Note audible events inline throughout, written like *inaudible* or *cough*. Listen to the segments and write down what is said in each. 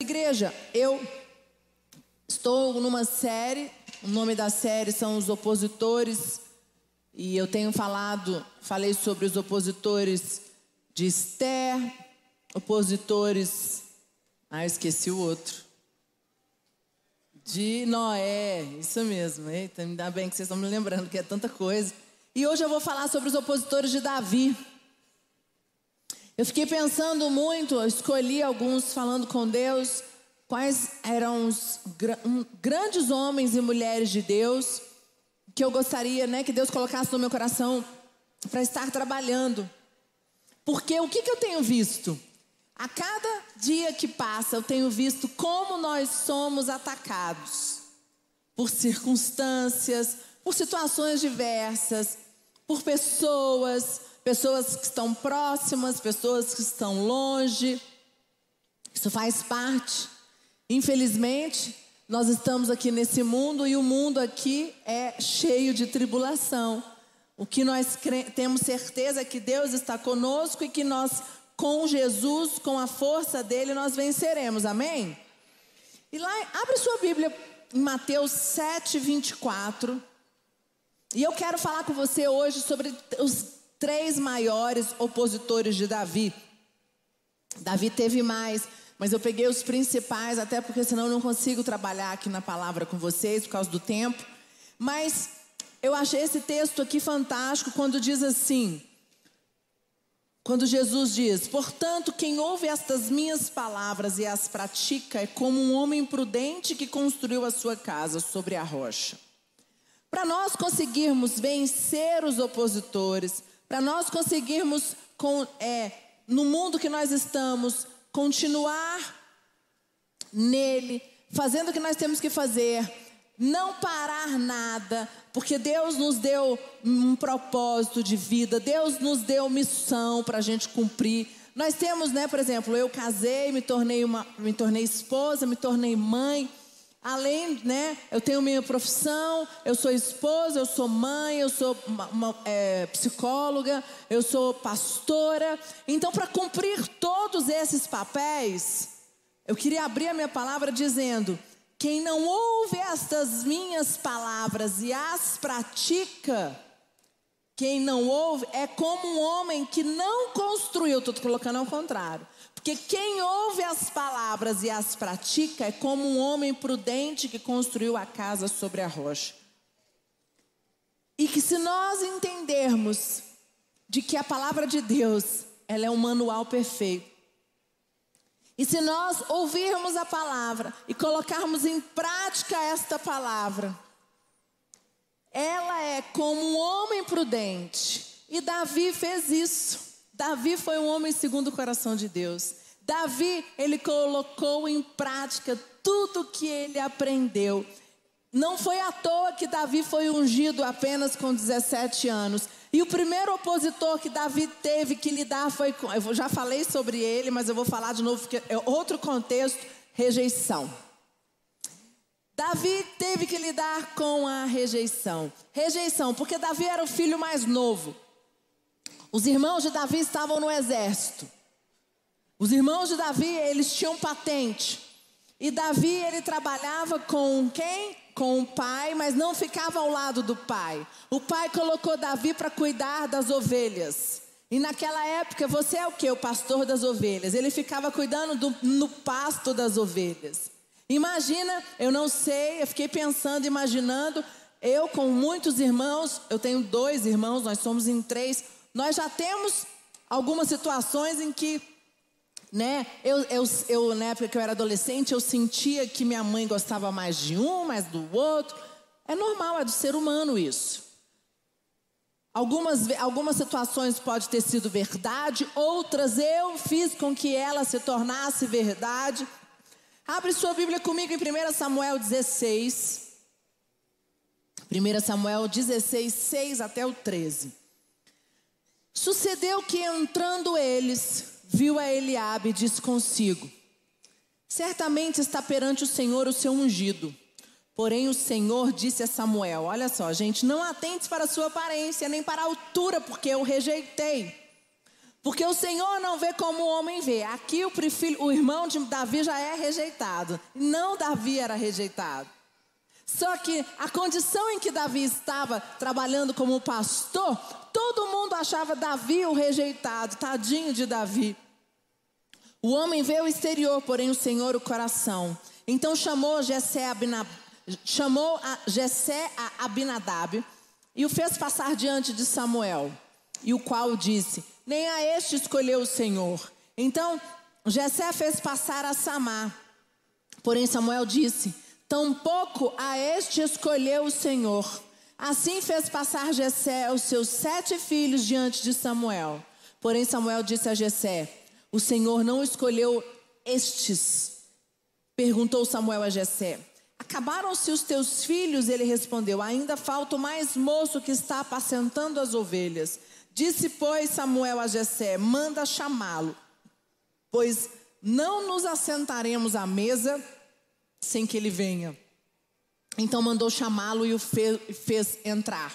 Igreja, eu estou numa série, o nome da série são Os Opositores, e eu tenho falado, falei sobre os opositores de Esther, opositores, ah, eu esqueci o outro, de Noé, isso mesmo, eita, ainda bem que vocês estão me lembrando que é tanta coisa. E hoje eu vou falar sobre os opositores de Davi. Eu fiquei pensando muito, escolhi alguns falando com Deus, quais eram os grandes homens e mulheres de Deus que eu gostaria, né, que Deus colocasse no meu coração para estar trabalhando. Porque o que, que eu tenho visto? A cada dia que passa, eu tenho visto como nós somos atacados por circunstâncias, por situações diversas, por pessoas, pessoas que estão próximas, pessoas que estão longe. Isso faz parte. Infelizmente, nós estamos aqui nesse mundo e o mundo aqui é cheio de tribulação. O que nós temos certeza é que Deus está conosco e que nós, com Jesus, com a força dele, nós venceremos. Amém? E lá, abre sua Bíblia em Mateus 7, 24. E eu quero falar com você hoje sobre os três maiores opositores de Davi. Davi teve mais, mas eu peguei os principais, até porque senão eu não consigo trabalhar aqui na palavra com vocês por causa do tempo. Mas eu achei esse texto aqui fantástico quando diz assim: quando Jesus diz: Portanto, quem ouve estas minhas palavras e as pratica é como um homem prudente que construiu a sua casa sobre a rocha. Para nós conseguirmos vencer os opositores, para nós conseguirmos, com, é, no mundo que nós estamos, continuar nele, fazendo o que nós temos que fazer, não parar nada, porque Deus nos deu um propósito de vida, Deus nos deu missão para a gente cumprir. Nós temos, né, por exemplo, eu casei, me tornei uma, me tornei esposa, me tornei mãe. Além, né, eu tenho minha profissão, eu sou esposa, eu sou mãe, eu sou uma, uma, é, psicóloga, eu sou pastora. Então, para cumprir todos esses papéis, eu queria abrir a minha palavra dizendo: quem não ouve estas minhas palavras e as pratica, quem não ouve é como um homem que não construiu, estou colocando ao contrário porque quem ouve as palavras e as pratica é como um homem prudente que construiu a casa sobre a rocha. E que se nós entendermos de que a palavra de Deus, ela é um manual perfeito. E se nós ouvirmos a palavra e colocarmos em prática esta palavra, ela é como um homem prudente. E Davi fez isso. Davi foi um homem segundo o coração de Deus. Davi, ele colocou em prática tudo que ele aprendeu. Não foi à toa que Davi foi ungido apenas com 17 anos. E o primeiro opositor que Davi teve que lidar foi com. Eu já falei sobre ele, mas eu vou falar de novo, porque é outro contexto: rejeição. Davi teve que lidar com a rejeição. Rejeição, porque Davi era o filho mais novo. Os irmãos de Davi estavam no exército. Os irmãos de Davi, eles tinham patente. E Davi, ele trabalhava com quem? Com o pai, mas não ficava ao lado do pai. O pai colocou Davi para cuidar das ovelhas. E naquela época, você é o que? O pastor das ovelhas. Ele ficava cuidando do, no pasto das ovelhas. Imagina, eu não sei, eu fiquei pensando, imaginando, eu com muitos irmãos, eu tenho dois irmãos, nós somos em três. Nós já temos algumas situações em que, né, eu, eu, eu, na época que eu era adolescente, eu sentia que minha mãe gostava mais de um, mais do outro. É normal, é do ser humano isso. Algumas, algumas situações pode ter sido verdade, outras eu fiz com que ela se tornasse verdade. Abre sua Bíblia comigo em 1 Samuel 16. 1 Samuel 16, 6 até o 13. Sucedeu que entrando eles, viu a Eliabe e disse consigo: Certamente está perante o Senhor o seu ungido. Porém o Senhor disse a Samuel: Olha só, gente, não atentes para a sua aparência, nem para a altura, porque eu rejeitei. Porque o Senhor não vê como o homem vê. Aqui o, filho, o irmão de Davi já é rejeitado. Não Davi era rejeitado. Só que a condição em que Davi estava trabalhando como pastor, todo mundo achava Davi o rejeitado, tadinho de Davi. O homem vê o exterior, porém o Senhor o coração. Então chamou Jessé, Abinab, chamou a Jessé a Abinadab e o fez passar diante de Samuel, e o qual disse: Nem a este escolheu o Senhor. Então Jessé fez passar a Samar. Porém Samuel disse: Tampouco a este escolheu o Senhor. Assim fez passar Jessé os seus sete filhos diante de Samuel. Porém Samuel disse a Jessé: O Senhor não escolheu estes. Perguntou Samuel a Jessé: Acabaram-se os teus filhos? Ele respondeu: Ainda falta o mais moço que está apacentando as ovelhas. Disse, pois, Samuel a Jessé: Manda chamá-lo, pois não nos assentaremos à mesa sem que ele venha. Então mandou chamá-lo e o fez, entrar.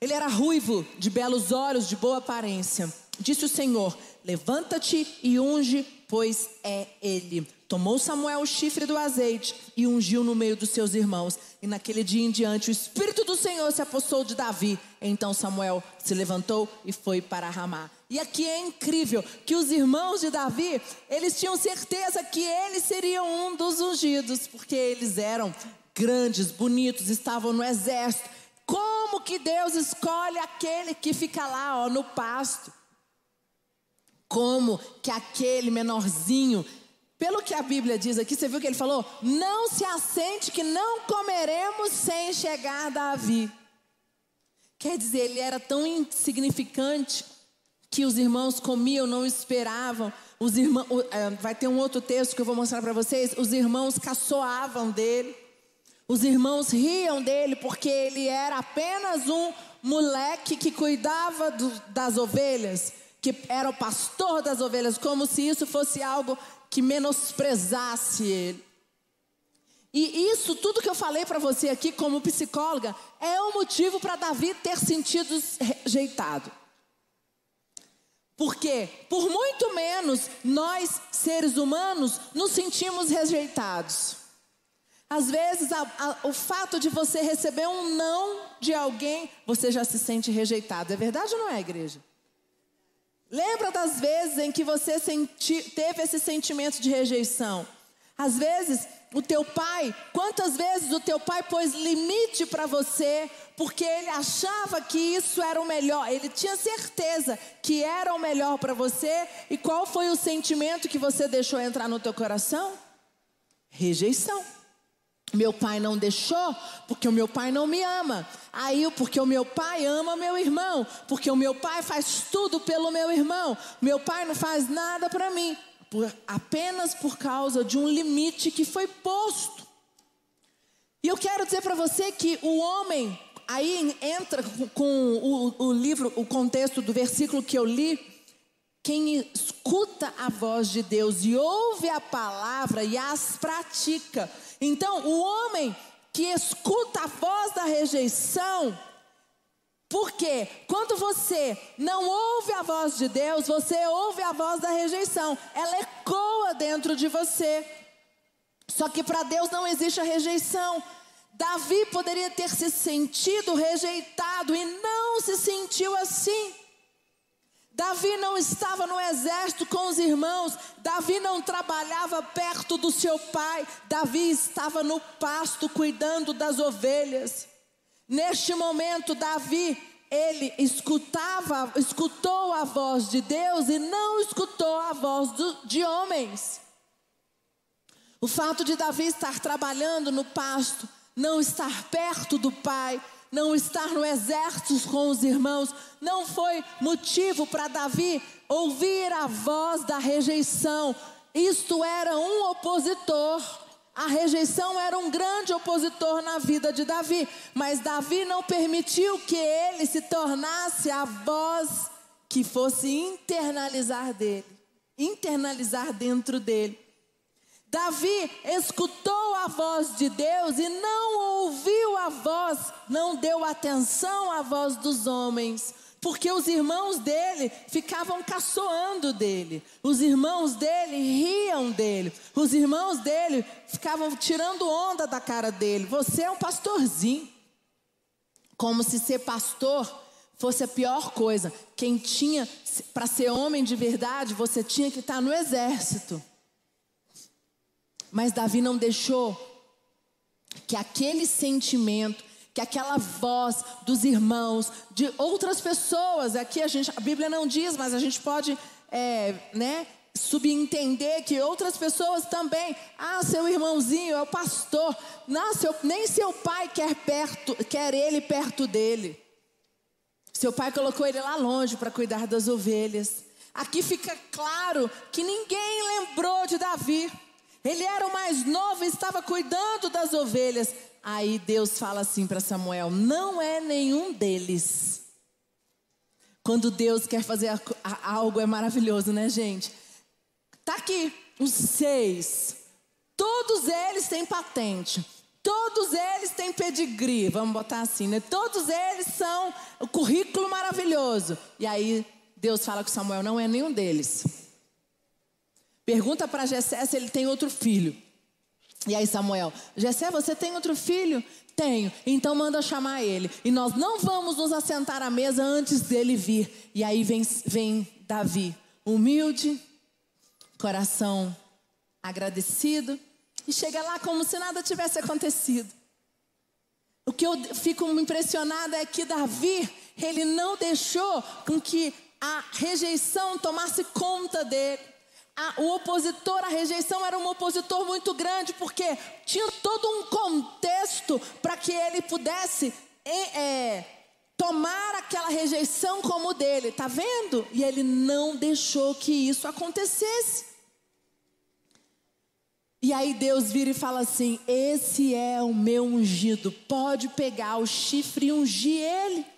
Ele era ruivo, de belos olhos, de boa aparência. Disse o Senhor: Levanta-te e unge, pois é ele. Tomou Samuel o chifre do azeite e ungiu no meio dos seus irmãos. E naquele dia em diante o Espírito do Senhor se apossou de Davi. Então Samuel se levantou e foi para Ramá. E aqui é incrível que os irmãos de Davi, eles tinham certeza que eles seriam um dos ungidos, porque eles eram grandes, bonitos, estavam no exército. Como que Deus escolhe aquele que fica lá, ó, no pasto? Como que aquele menorzinho pelo que a Bíblia diz aqui, você viu que ele falou? Não se assente que não comeremos sem chegar Davi. Quer dizer, ele era tão insignificante que os irmãos comiam, não esperavam. Os irmãos, é, vai ter um outro texto que eu vou mostrar para vocês. Os irmãos caçoavam dele. Os irmãos riam dele porque ele era apenas um moleque que cuidava do, das ovelhas, que era o pastor das ovelhas, como se isso fosse algo que menosprezasse ele. E isso, tudo que eu falei para você aqui como psicóloga, é um motivo para Davi ter sentido rejeitado. Porque, por muito menos, nós, seres humanos, nos sentimos rejeitados. Às vezes, a, a, o fato de você receber um não de alguém, você já se sente rejeitado. É verdade ou não é, igreja? Lembra das vezes em que você senti, teve esse sentimento de rejeição? Às vezes, o teu pai, quantas vezes o teu pai pôs limite para você, porque ele achava que isso era o melhor, ele tinha certeza que era o melhor para você, e qual foi o sentimento que você deixou entrar no teu coração? Rejeição. Meu pai não deixou porque o meu pai não me ama. Aí, porque o meu pai ama meu irmão, porque o meu pai faz tudo pelo meu irmão. Meu pai não faz nada para mim, por, apenas por causa de um limite que foi posto. E eu quero dizer para você que o homem, aí entra com, o, o livro, o contexto do versículo que eu li. Quem escuta a voz de Deus e ouve a palavra e as pratica então, o homem que escuta a voz da rejeição, porque quando você não ouve a voz de Deus, você ouve a voz da rejeição, ela ecoa dentro de você. Só que para Deus não existe a rejeição. Davi poderia ter se sentido rejeitado e não se sentiu assim. Davi não estava no exército com os irmãos, Davi não trabalhava perto do seu pai, Davi estava no pasto cuidando das ovelhas. Neste momento, Davi, ele escutava, escutou a voz de Deus e não escutou a voz do, de homens. O fato de Davi estar trabalhando no pasto, não estar perto do pai, não estar no exército com os irmãos, não foi motivo para Davi ouvir a voz da rejeição. Isto era um opositor. A rejeição era um grande opositor na vida de Davi, mas Davi não permitiu que ele se tornasse a voz que fosse internalizar dele, internalizar dentro dele. Davi escutou a voz de Deus e não ouviu a voz, não deu atenção à voz dos homens. porque os irmãos dele ficavam caçoando dele, os irmãos dele riam dele, os irmãos dele ficavam tirando onda da cara dele. Você é um pastorzinho. Como se ser pastor fosse a pior coisa. Quem tinha, para ser homem de verdade, você tinha que estar no exército. Mas Davi não deixou que aquele sentimento, que aquela voz dos irmãos, de outras pessoas, aqui a gente, a Bíblia não diz, mas a gente pode, é, né, subentender que outras pessoas também, ah, seu irmãozinho é o pastor, não, seu, nem seu pai quer perto, quer ele perto dele. Seu pai colocou ele lá longe para cuidar das ovelhas. Aqui fica claro que ninguém lembrou de Davi. Ele era o mais novo e estava cuidando das ovelhas. Aí Deus fala assim para Samuel: não é nenhum deles. Quando Deus quer fazer algo é maravilhoso, né, gente? Tá aqui os seis. Todos eles têm patente. Todos eles têm pedigree, vamos botar assim, né? Todos eles são o currículo maravilhoso. E aí Deus fala com Samuel: não é nenhum deles. Pergunta para Jessé se ele tem outro filho. E aí Samuel, Jessé, você tem outro filho? Tenho. Então manda chamar ele. E nós não vamos nos assentar à mesa antes dele vir. E aí vem, vem Davi, humilde, coração agradecido, e chega lá como se nada tivesse acontecido. O que eu fico impressionada é que Davi, ele não deixou com que a rejeição tomasse conta dele a, o opositor, a rejeição era um opositor muito grande, porque tinha todo um contexto para que ele pudesse é, tomar aquela rejeição como dele, tá vendo? E ele não deixou que isso acontecesse. E aí Deus vira e fala assim: Esse é o meu ungido, pode pegar o chifre e ungir ele.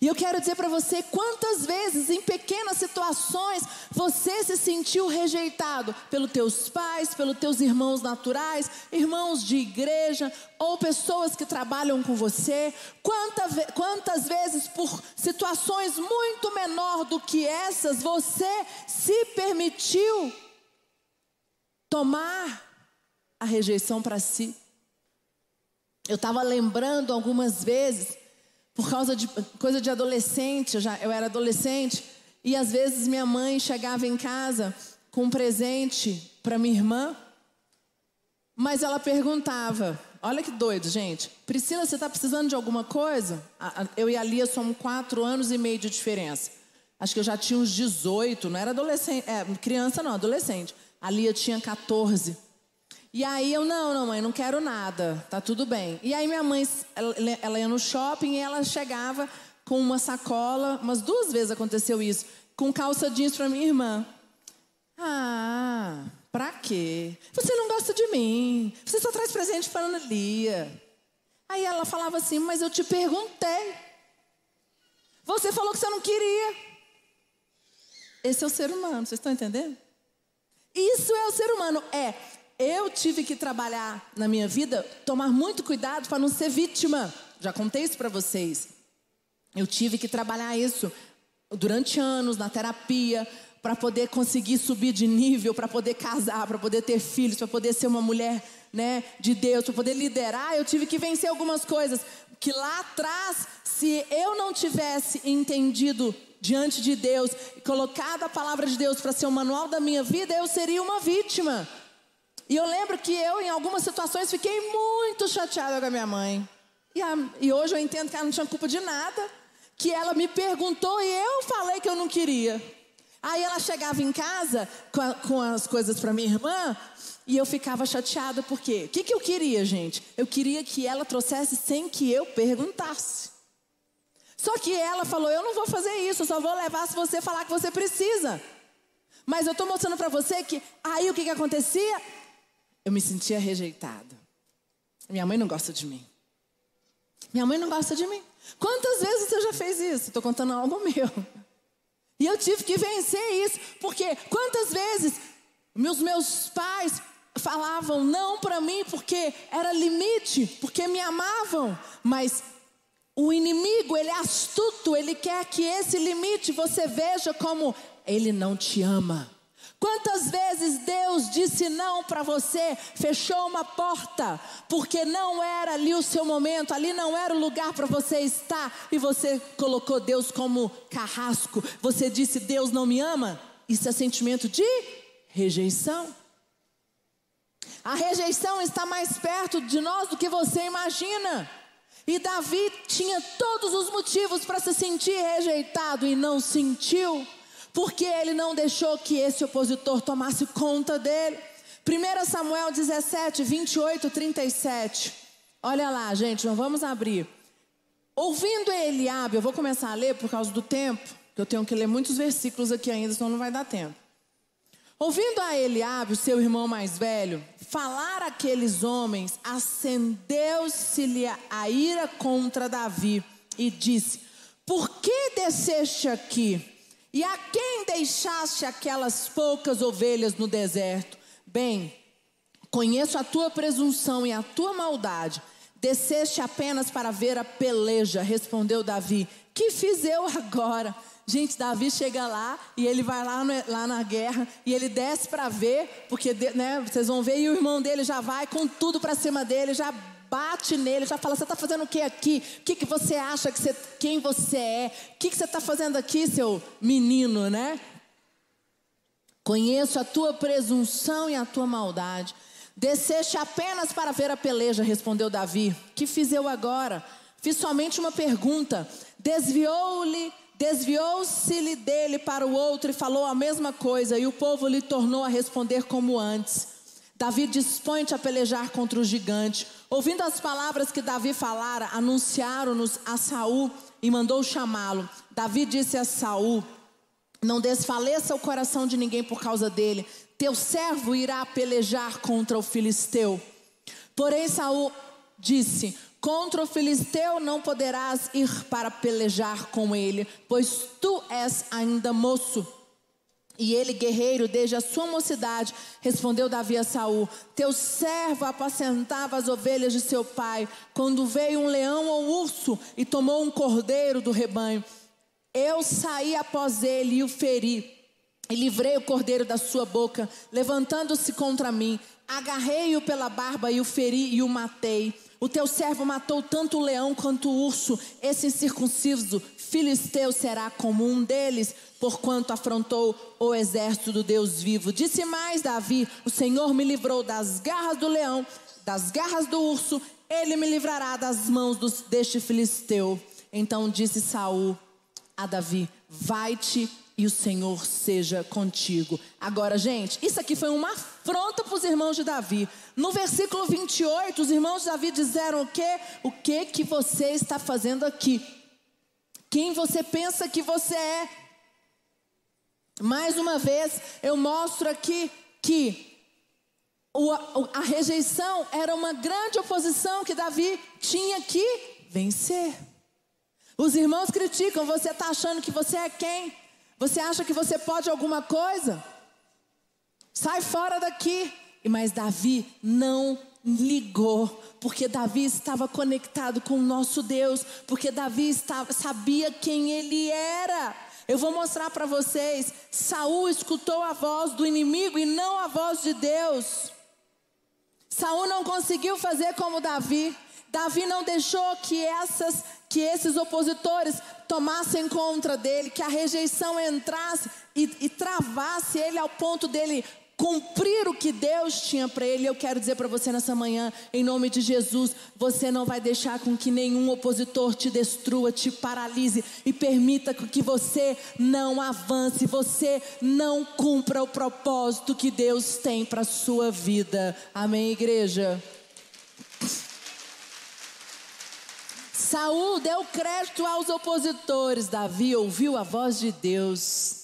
E eu quero dizer para você quantas vezes em pequenas situações você se sentiu rejeitado pelos teus pais, pelos teus irmãos naturais, irmãos de igreja ou pessoas que trabalham com você. Quantas, quantas vezes por situações muito menor do que essas você se permitiu tomar a rejeição para si? Eu estava lembrando algumas vezes por causa de coisa de adolescente, eu, já, eu era adolescente, e às vezes minha mãe chegava em casa com um presente para minha irmã, mas ela perguntava: Olha que doido, gente. Priscila, você está precisando de alguma coisa? Eu e a Lia somos quatro anos e meio de diferença. Acho que eu já tinha uns 18, não era adolescente, é, criança não, adolescente. A Lia tinha 14. E aí eu, não, não, mãe, não quero nada, tá tudo bem. E aí minha mãe, ela, ela ia no shopping e ela chegava com uma sacola, umas duas vezes aconteceu isso, com calça jeans para minha irmã. Ah, pra quê? Você não gosta de mim, você só traz presente para Ana Lia. Aí ela falava assim, mas eu te perguntei. Você falou que você não queria. Esse é o ser humano, vocês estão entendendo? Isso é o ser humano. É eu tive que trabalhar na minha vida, tomar muito cuidado para não ser vítima. Já contei isso para vocês. Eu tive que trabalhar isso durante anos na terapia para poder conseguir subir de nível, para poder casar, para poder ter filhos, para poder ser uma mulher, né, de Deus, para poder liderar. Eu tive que vencer algumas coisas que lá atrás, se eu não tivesse entendido diante de Deus, colocado a palavra de Deus para ser o manual da minha vida, eu seria uma vítima. E eu lembro que eu, em algumas situações, fiquei muito chateada com a minha mãe. E, a, e hoje eu entendo que ela não tinha culpa de nada. Que ela me perguntou e eu falei que eu não queria. Aí ela chegava em casa com, a, com as coisas para minha irmã e eu ficava chateada porque o que, que eu queria, gente? Eu queria que ela trouxesse sem que eu perguntasse. Só que ela falou: Eu não vou fazer isso, eu só vou levar se você falar que você precisa. Mas eu estou mostrando para você que aí o que, que acontecia? Eu me sentia rejeitada. Minha mãe não gosta de mim. Minha mãe não gosta de mim. Quantas vezes você já fez isso? Estou contando algo *laughs* meu. E eu tive que vencer isso, porque quantas vezes meus meus pais falavam não para mim porque era limite, porque me amavam, mas O inimigo, ele é astuto, ele quer que esse limite você veja como ele não te ama. Quantas vezes Deus disse não para você, fechou uma porta, porque não era ali o seu momento, ali não era o lugar para você estar, e você colocou Deus como carrasco, você disse: Deus não me ama? Isso é sentimento de rejeição. A rejeição está mais perto de nós do que você imagina. E Davi tinha todos os motivos para se sentir rejeitado e não sentiu porque ele não deixou que esse opositor tomasse conta dele. 1 Samuel 17, 28, 37. Olha lá, gente, não vamos abrir. Ouvindo Eliabe, eu vou começar a ler por causa do tempo, que eu tenho que ler muitos versículos aqui ainda, senão não vai dar tempo. Ouvindo a Eliabe, seu irmão mais velho, falar aqueles homens, acendeu-se-lhe a ira contra Davi e disse: Por que desceste aqui? E a quem deixaste aquelas poucas ovelhas no deserto? Bem, conheço a tua presunção e a tua maldade. Desceste apenas para ver a peleja, respondeu Davi. Que fiz eu agora? Gente, Davi chega lá e ele vai lá, no, lá na guerra e ele desce para ver, porque né, vocês vão ver, e o irmão dele já vai com tudo para cima dele, já bate nele, já fala: Você está fazendo o que aqui? O que, que você acha que você, quem você é? O que, que você está fazendo aqui, seu menino, né? Conheço a tua presunção e a tua maldade. Desceste apenas para ver a peleja, respondeu Davi. Que fiz eu agora? Fiz somente uma pergunta. Desviou-lhe, desviou-se-lhe dele para o outro e falou a mesma coisa, e o povo lhe tornou a responder como antes. Davi dispõe-te a pelejar contra o gigante. Ouvindo as palavras que Davi falara, anunciaram-nos a Saul e mandou chamá-lo. Davi disse a Saul: Não desfaleça o coração de ninguém por causa dele. Teu servo irá pelejar contra o filisteu. Porém Saul disse: Contra o filisteu não poderás ir para pelejar com ele, pois tu és ainda moço. E ele, guerreiro, desde a sua mocidade, respondeu Davi a Saul: Teu servo apacentava as ovelhas de seu pai, quando veio um leão ou urso e tomou um cordeiro do rebanho. Eu saí após ele e o feri, e livrei o cordeiro da sua boca, levantando-se contra mim. Agarrei-o pela barba e o feri e o matei. O teu servo matou tanto o leão quanto o urso. Esse incircunciso filisteu será como um deles, porquanto afrontou o exército do Deus vivo. Disse mais Davi: O Senhor me livrou das garras do leão, das garras do urso. Ele me livrará das mãos dos, deste filisteu. Então disse Saul a Davi: Vai-te e o Senhor seja contigo. Agora, gente, isso aqui foi uma afronta para os irmãos de Davi. No versículo 28, os irmãos de Davi disseram o quê? O que que você está fazendo aqui? Quem você pensa que você é? Mais uma vez, eu mostro aqui que a rejeição era uma grande oposição que Davi tinha que vencer. Os irmãos criticam, você está achando que você é quem? Você acha que você pode alguma coisa? Sai fora daqui. Mas Davi não ligou, porque Davi estava conectado com o nosso Deus, porque Davi estava, sabia quem ele era. Eu vou mostrar para vocês. Saul escutou a voz do inimigo e não a voz de Deus. Saul não conseguiu fazer como Davi. Davi não deixou que essas que esses opositores tomassem contra dele, que a rejeição entrasse e, e travasse ele ao ponto dele cumprir o que Deus tinha para ele. Eu quero dizer para você nessa manhã, em nome de Jesus, você não vai deixar com que nenhum opositor te destrua, te paralise e permita que você não avance, você não cumpra o propósito que Deus tem para sua vida. Amém, igreja. Saul deu crédito aos opositores. Davi ouviu a voz de Deus.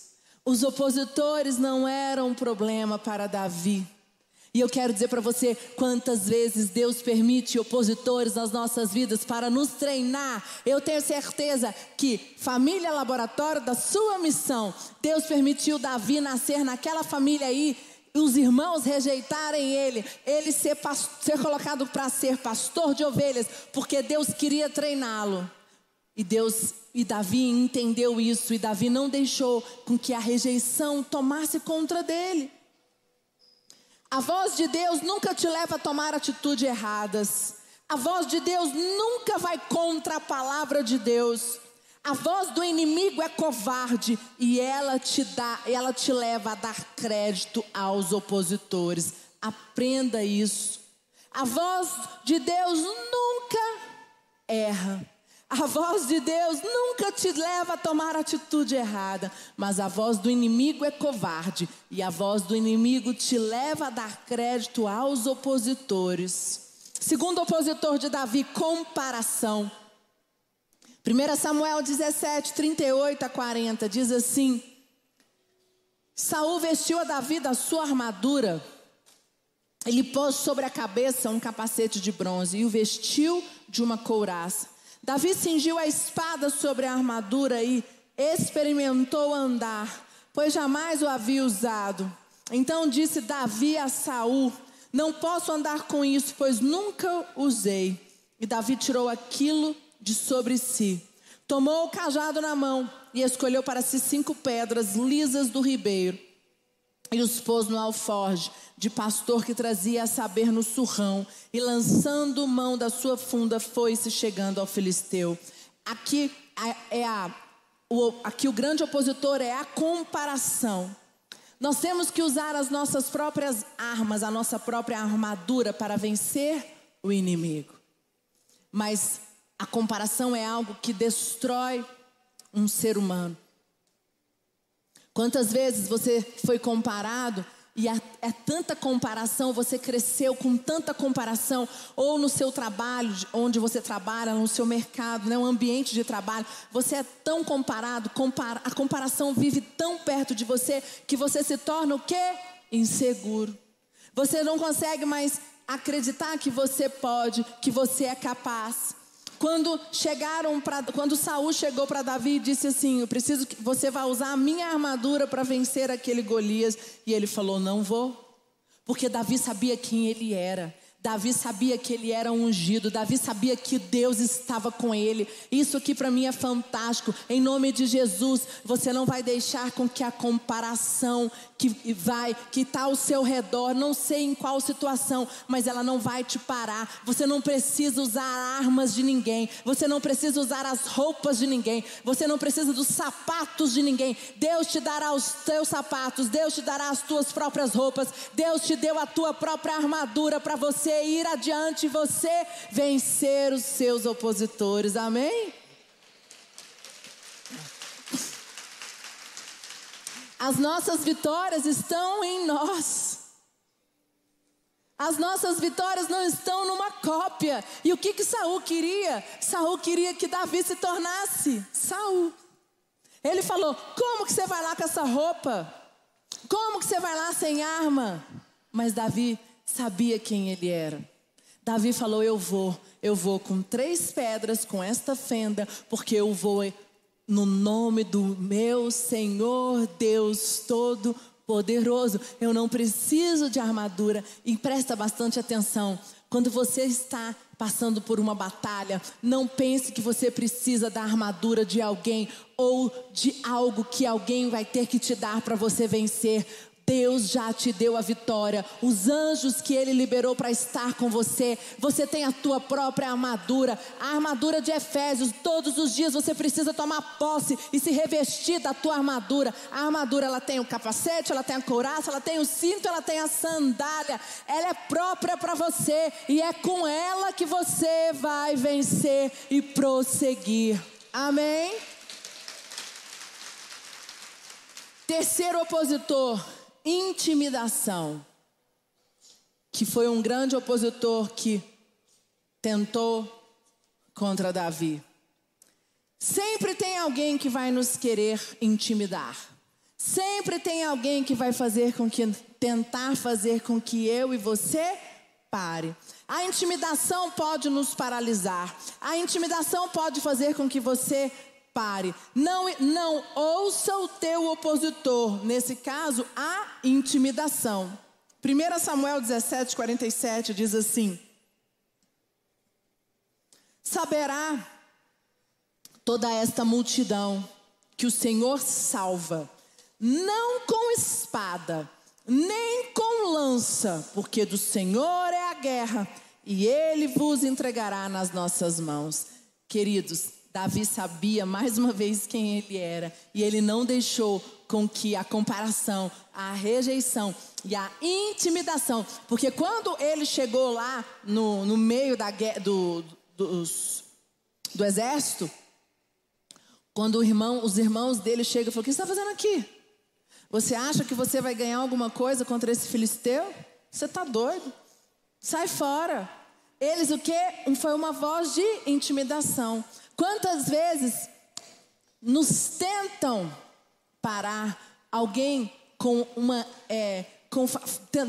Os opositores não eram um problema para Davi. E eu quero dizer para você quantas vezes Deus permite opositores nas nossas vidas para nos treinar. Eu tenho certeza que família laboratório da sua missão, Deus permitiu Davi nascer naquela família aí os irmãos rejeitarem ele, ele ser, ser colocado para ser pastor de ovelhas, porque Deus queria treiná-lo E Deus e Davi entendeu isso e Davi não deixou com que a rejeição tomasse contra dele. A voz de Deus nunca te leva a tomar atitudes erradas. A voz de Deus nunca vai contra a palavra de Deus. A voz do inimigo é covarde e ela te dá, ela te leva a dar crédito aos opositores. Aprenda isso. A voz de Deus nunca erra. A voz de Deus nunca te leva a tomar atitude errada, mas a voz do inimigo é covarde e a voz do inimigo te leva a dar crédito aos opositores. Segundo opositor de Davi, comparação. 1 Samuel 17, 38 a 40 diz assim: Saul vestiu a Davi da sua armadura. Ele pôs sobre a cabeça um capacete de bronze e o vestiu de uma couraça. Davi cingiu a espada sobre a armadura e experimentou andar, pois jamais o havia usado. Então disse Davi a Saul: Não posso andar com isso, pois nunca usei. E Davi tirou aquilo de sobre si. Tomou o cajado na mão e escolheu para si cinco pedras lisas do ribeiro e os pôs no alforge de pastor que trazia a saber no surrão e lançando mão da sua funda foi-se chegando ao filisteu. Aqui é a o, aqui o grande opositor é a comparação. Nós temos que usar as nossas próprias armas, a nossa própria armadura para vencer o inimigo. Mas a comparação é algo que destrói um ser humano. Quantas vezes você foi comparado e é, tanta comparação, você cresceu com tanta comparação, ou no seu trabalho, onde você trabalha, no seu mercado, né, ambiente de trabalho, você é tão comparado, compara, a comparação vive tão perto de você que você se torna o quê? Inseguro. Você não consegue mais acreditar que você pode, que você é capaz. Quando chegaram para, quando Saul chegou para Davi e disse assim: "Eu preciso que você vá usar a minha armadura para vencer aquele Golias", e ele falou: "Não vou". Porque Davi sabia quem ele era. Davi sabia que ele era ungido, Davi sabia que Deus estava com ele. Isso aqui para mim é fantástico. Em nome de Jesus, você não vai deixar com que a comparação que vai, que está ao seu redor, não sei em qual situação, mas ela não vai te parar. Você não precisa usar armas de ninguém, você não precisa usar as roupas de ninguém, você não precisa dos sapatos de ninguém. Deus te dará os teus sapatos, Deus te dará as tuas próprias roupas, Deus te deu a tua própria armadura para você ir adiante, você vencer os seus opositores. Amém? As nossas vitórias estão em nós. As nossas vitórias não estão numa cópia. E o que que Saul queria? Saul queria que Davi se tornasse Saul. Ele falou: "Como que você vai lá com essa roupa? Como que você vai lá sem arma?" Mas Davi sabia quem ele era. Davi falou: Eu vou, eu vou com três pedras, com esta fenda, porque eu vou no nome do meu Senhor Deus Todo-Poderoso. Eu não preciso de armadura. E presta bastante atenção. Quando você está passando por uma batalha, não pense que você precisa da armadura de alguém ou de algo que alguém vai ter que te dar para você vencer. Deus já te deu a vitória. Os anjos que ele liberou para estar com você. Você tem a tua própria armadura, a armadura de Efésios. Todos os dias você precisa tomar posse e se revestir da tua armadura. A armadura ela tem o capacete, ela tem a couraça, ela tem o cinto, ela tem a sandália. Ela é própria para você e é com ela que você vai vencer e prosseguir. Amém. Terceiro opositor intimidação, que foi um grande opositor que tentou contra Davi. Sempre tem alguém que vai nos querer intimidar. Sempre tem alguém que vai fazer com que tentar fazer com que eu e você pare. A intimidação pode nos paralisar. A intimidação pode fazer com que você pare. Não, não ouça o teu opositor. Nesse caso, a intimidação. 1 Samuel 17, 47 diz assim: Saberá toda esta multidão que o Senhor salva, não com espada, nem com lança, porque do Senhor é a guerra e ele vos entregará nas nossas mãos. Queridos, Davi sabia mais uma vez quem ele era e ele não deixou com que a comparação, a rejeição e a intimidação, porque quando ele chegou lá no, no meio da, do, dos, do exército, quando irmão, os irmãos dele chegam e falam: O que você está fazendo aqui? Você acha que você vai ganhar alguma coisa contra esse filisteu? Você está doido? Sai fora. Eles o quê? Foi uma voz de intimidação. Quantas vezes nos tentam parar alguém com uma é, com,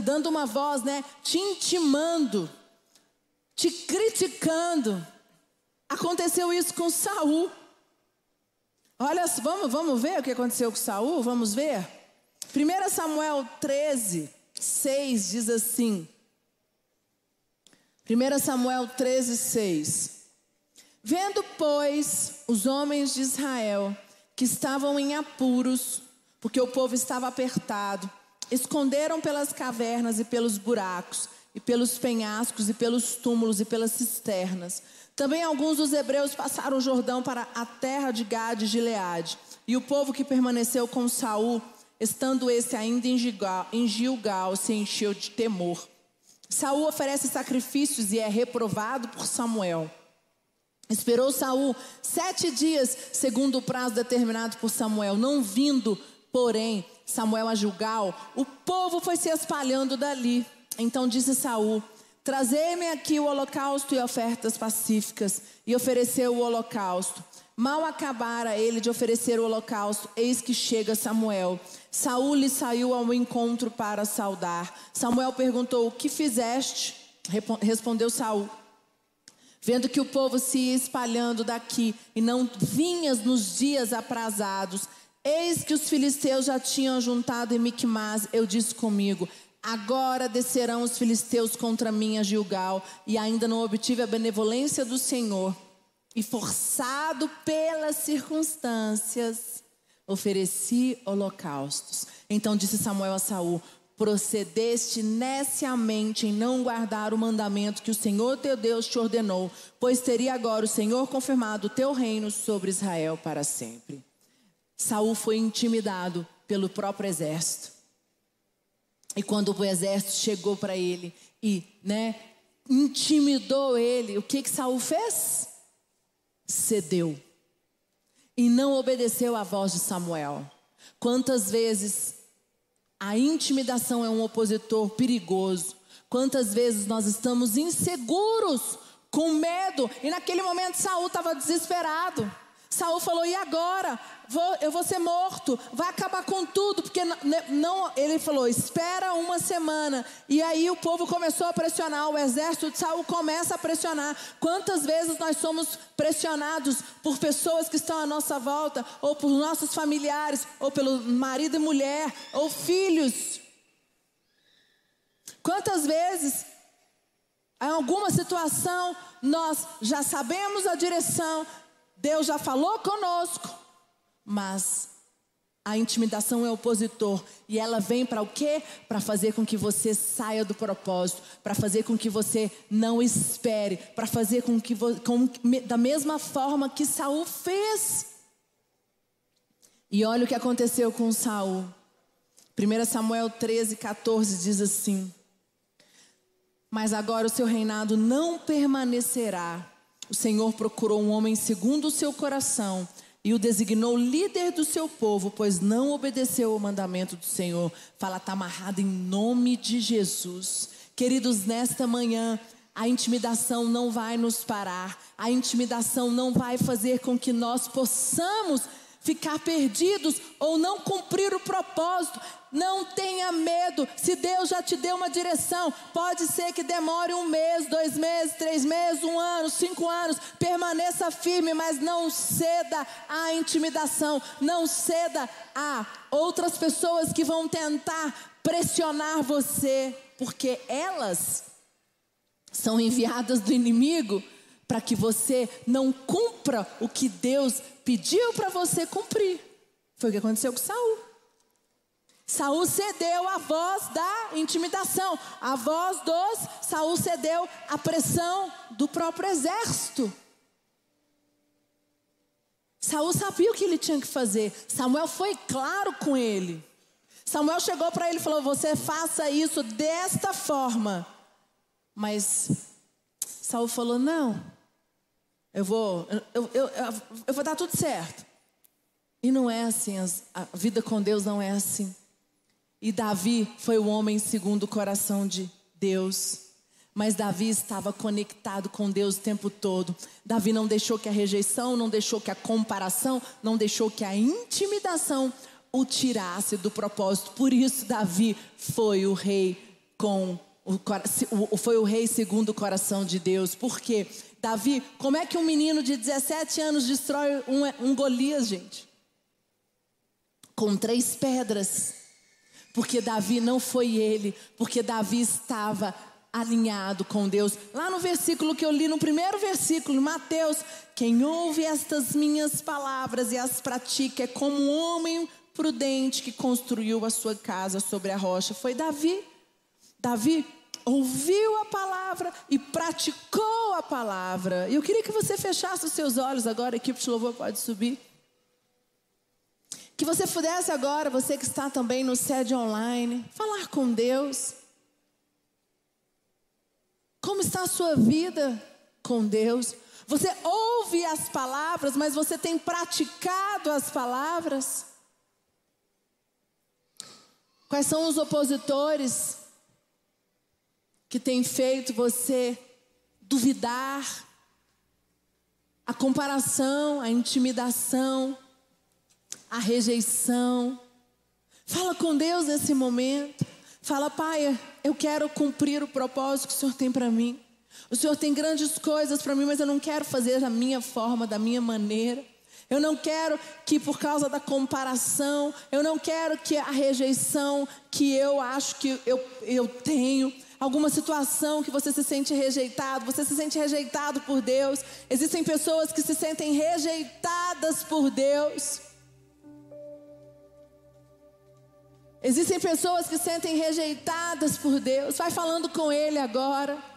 dando uma voz, né, te intimando, te criticando. Aconteceu isso com Saul. Olha, vamos, vamos ver o que aconteceu com Saul? Vamos ver? 1 Samuel 13, 6 diz assim. 1 Samuel 13, 6. Vendo, pois, os homens de Israel que estavam em apuros, porque o povo estava apertado, esconderam pelas cavernas e pelos buracos, e pelos penhascos, e pelos túmulos, e pelas cisternas. Também alguns dos hebreus passaram o Jordão para a terra de Gade e Gileade. E o povo que permaneceu com Saul Estando esse ainda em Gilgal, em Gilgal, se encheu de temor. Saul oferece sacrifícios e é reprovado por Samuel. Esperou Saul sete dias, segundo o prazo determinado por Samuel, não vindo, porém, Samuel a Gilgal, o povo foi se espalhando dali. Então disse Saul: Trazei-me aqui o holocausto e ofertas pacíficas. E ofereceu o holocausto. Mal acabara ele de oferecer o holocausto, eis que chega Samuel. Saul lhe saiu ao encontro para saudar. Samuel perguntou: O que fizeste? Respondeu Saul: Vendo que o povo se ia espalhando daqui e não vinhas nos dias aprazados, eis que os filisteus já tinham juntado em Micmas, eu disse comigo: Agora descerão os filisteus contra mim a Gilgal, e ainda não obtive a benevolência do Senhor. E forçado pelas circunstâncias, ofereci holocaustos. Então disse Samuel a Saul: Procedeste neciamente em não guardar o mandamento que o Senhor teu Deus te ordenou, pois teria agora o Senhor confirmado o teu reino sobre Israel para sempre. Saul foi intimidado pelo próprio exército. E quando o exército chegou para ele e, né, intimidou ele, o que que Saul fez? Cedeu e não obedeceu à voz de Samuel. Quantas vezes a intimidação é um opositor perigoso? Quantas vezes nós estamos inseguros, com medo, e naquele momento Saul estava desesperado. Saul falou: "E agora? Vou, eu vou ser morto. Vai acabar com tudo, porque não, ele falou: "Espera uma semana". E aí o povo começou a pressionar, o exército de Saul começa a pressionar. Quantas vezes nós somos pressionados por pessoas que estão à nossa volta, ou por nossos familiares, ou pelo marido e mulher, ou filhos? Quantas vezes em alguma situação nós já sabemos a direção, Deus já falou conosco, mas a intimidação é opositor e ela vem para o quê? Para fazer com que você saia do propósito, para fazer com que você não espere, para fazer com que com, da mesma forma que Saul fez. E olha o que aconteceu com Saul. 1 Samuel 13, 14 diz assim: Mas agora o seu reinado não permanecerá o Senhor procurou um homem segundo o seu coração e o designou líder do seu povo, pois não obedeceu ao mandamento do Senhor. Fala, está amarrado em nome de Jesus. Queridos, nesta manhã, a intimidação não vai nos parar, a intimidação não vai fazer com que nós possamos ficar perdidos ou não cumprir o propósito. Não tenha medo. Se Deus já te deu uma direção, pode ser que demore um mês, dois meses, três meses, um ano, cinco anos. Permaneça firme, mas não ceda à intimidação. Não ceda a outras pessoas que vão tentar pressionar você, porque elas são enviadas do inimigo para que você não cumpra o que Deus pediu para você cumprir. Foi o que aconteceu com Saul. Saul cedeu à voz da intimidação, a voz dos Saul cedeu à pressão do próprio exército. Saul sabia o que ele tinha que fazer. Samuel foi claro com ele. Samuel chegou para ele e falou: Você faça isso desta forma. Mas Saul falou: Não, eu vou, eu, eu, eu, vou dar tudo certo. E não é assim, a vida com Deus não é assim. E Davi foi o homem segundo o coração de Deus. Mas Davi estava conectado com Deus o tempo todo. Davi não deixou que a rejeição, não deixou que a comparação, não deixou que a intimidação o tirasse do propósito. Por isso Davi foi o rei com o, foi o rei segundo o coração de Deus. Por quê? Davi, como é que um menino de 17 anos destrói um, um Golias, gente? Com três pedras. Porque Davi não foi ele, porque Davi estava alinhado com Deus. Lá no versículo que eu li, no primeiro versículo, Mateus: Quem ouve estas minhas palavras e as pratica é como um homem prudente que construiu a sua casa sobre a rocha. Foi Davi. Davi ouviu a palavra e praticou a palavra. Eu queria que você fechasse os seus olhos agora, a equipe de louvor pode subir. Que você pudesse agora, você que está também no sede online, falar com Deus. Como está a sua vida com Deus? Você ouve as palavras, mas você tem praticado as palavras? Quais são os opositores que têm feito você duvidar? A comparação, a intimidação, a rejeição. Fala com Deus nesse momento. Fala, Pai, eu quero cumprir o propósito que o Senhor tem para mim. O Senhor tem grandes coisas para mim, mas eu não quero fazer da minha forma, da minha maneira. Eu não quero que por causa da comparação, eu não quero que a rejeição que eu acho que eu, eu tenho, alguma situação que você se sente rejeitado, você se sente rejeitado por Deus. Existem pessoas que se sentem rejeitadas por Deus. Existem pessoas que sentem rejeitadas por Deus. Vai falando com Ele agora.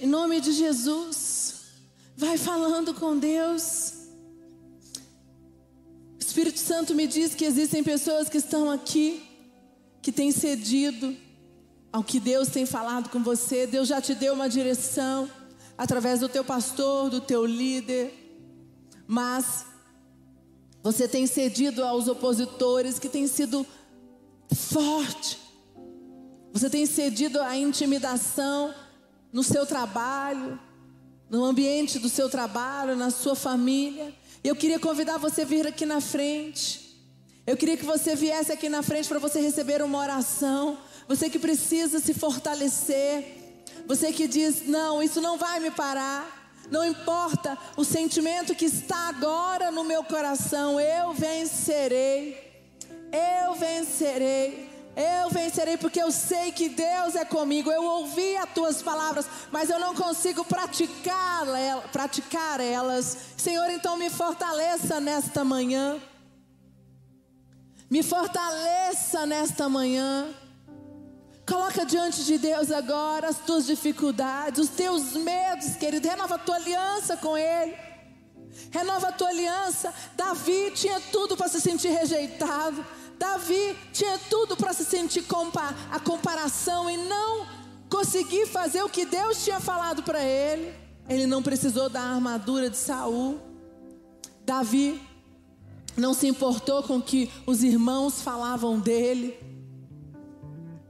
Em nome de Jesus. Vai falando com Deus. O Espírito Santo me diz que existem pessoas que estão aqui, que têm cedido ao que Deus tem falado com você. Deus já te deu uma direção através do teu pastor, do teu líder. Mas você tem cedido aos opositores que tem sido forte. Você tem cedido à intimidação no seu trabalho, no ambiente do seu trabalho, na sua família. Eu queria convidar você a vir aqui na frente. Eu queria que você viesse aqui na frente para você receber uma oração. Você que precisa se fortalecer. Você que diz: Não, isso não vai me parar. Não importa o sentimento que está agora no meu coração, eu vencerei. Eu vencerei. Eu vencerei porque eu sei que Deus é comigo. Eu ouvi as tuas palavras, mas eu não consigo praticar, praticar elas. Senhor, então me fortaleça nesta manhã. Me fortaleça nesta manhã. Coloca diante de Deus agora as tuas dificuldades, os teus medos, querido. Renova a tua aliança com Ele. Renova a tua aliança. Davi tinha tudo para se sentir rejeitado. Davi tinha tudo para se sentir compa a comparação e não conseguir fazer o que Deus tinha falado para ele. Ele não precisou da armadura de Saul. Davi não se importou com o que os irmãos falavam dele.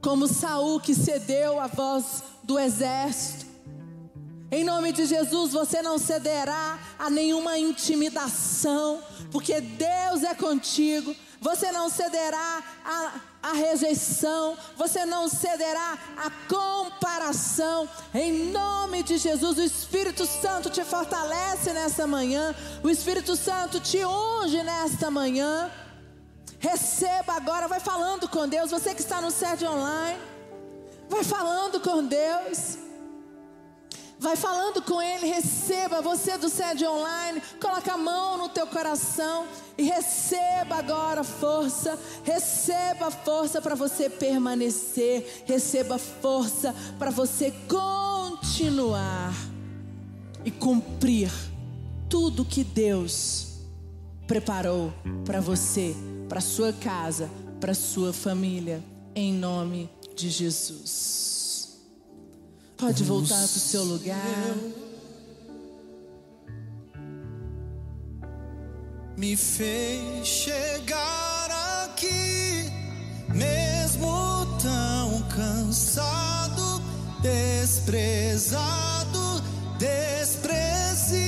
Como Saul que cedeu a voz do exército. Em nome de Jesus, você não cederá a nenhuma intimidação, porque Deus é contigo. Você não cederá a rejeição, você não cederá a comparação. Em nome de Jesus, o Espírito Santo te fortalece nessa manhã, o Espírito Santo te unge nesta manhã. Receba agora, vai falando com Deus. Você que está no sede online, vai falando com Deus. Vai falando com Ele, receba. Você do sede online, coloca a mão no teu coração e receba agora força, receba força para você permanecer, receba força para você continuar e cumprir tudo que Deus preparou para você, para sua casa, para sua família, em nome de Jesus. Pode voltar para o seu lugar. Me fez chegar aqui, mesmo tão cansado, desprezado, desprezível.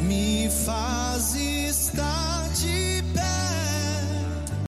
Me faz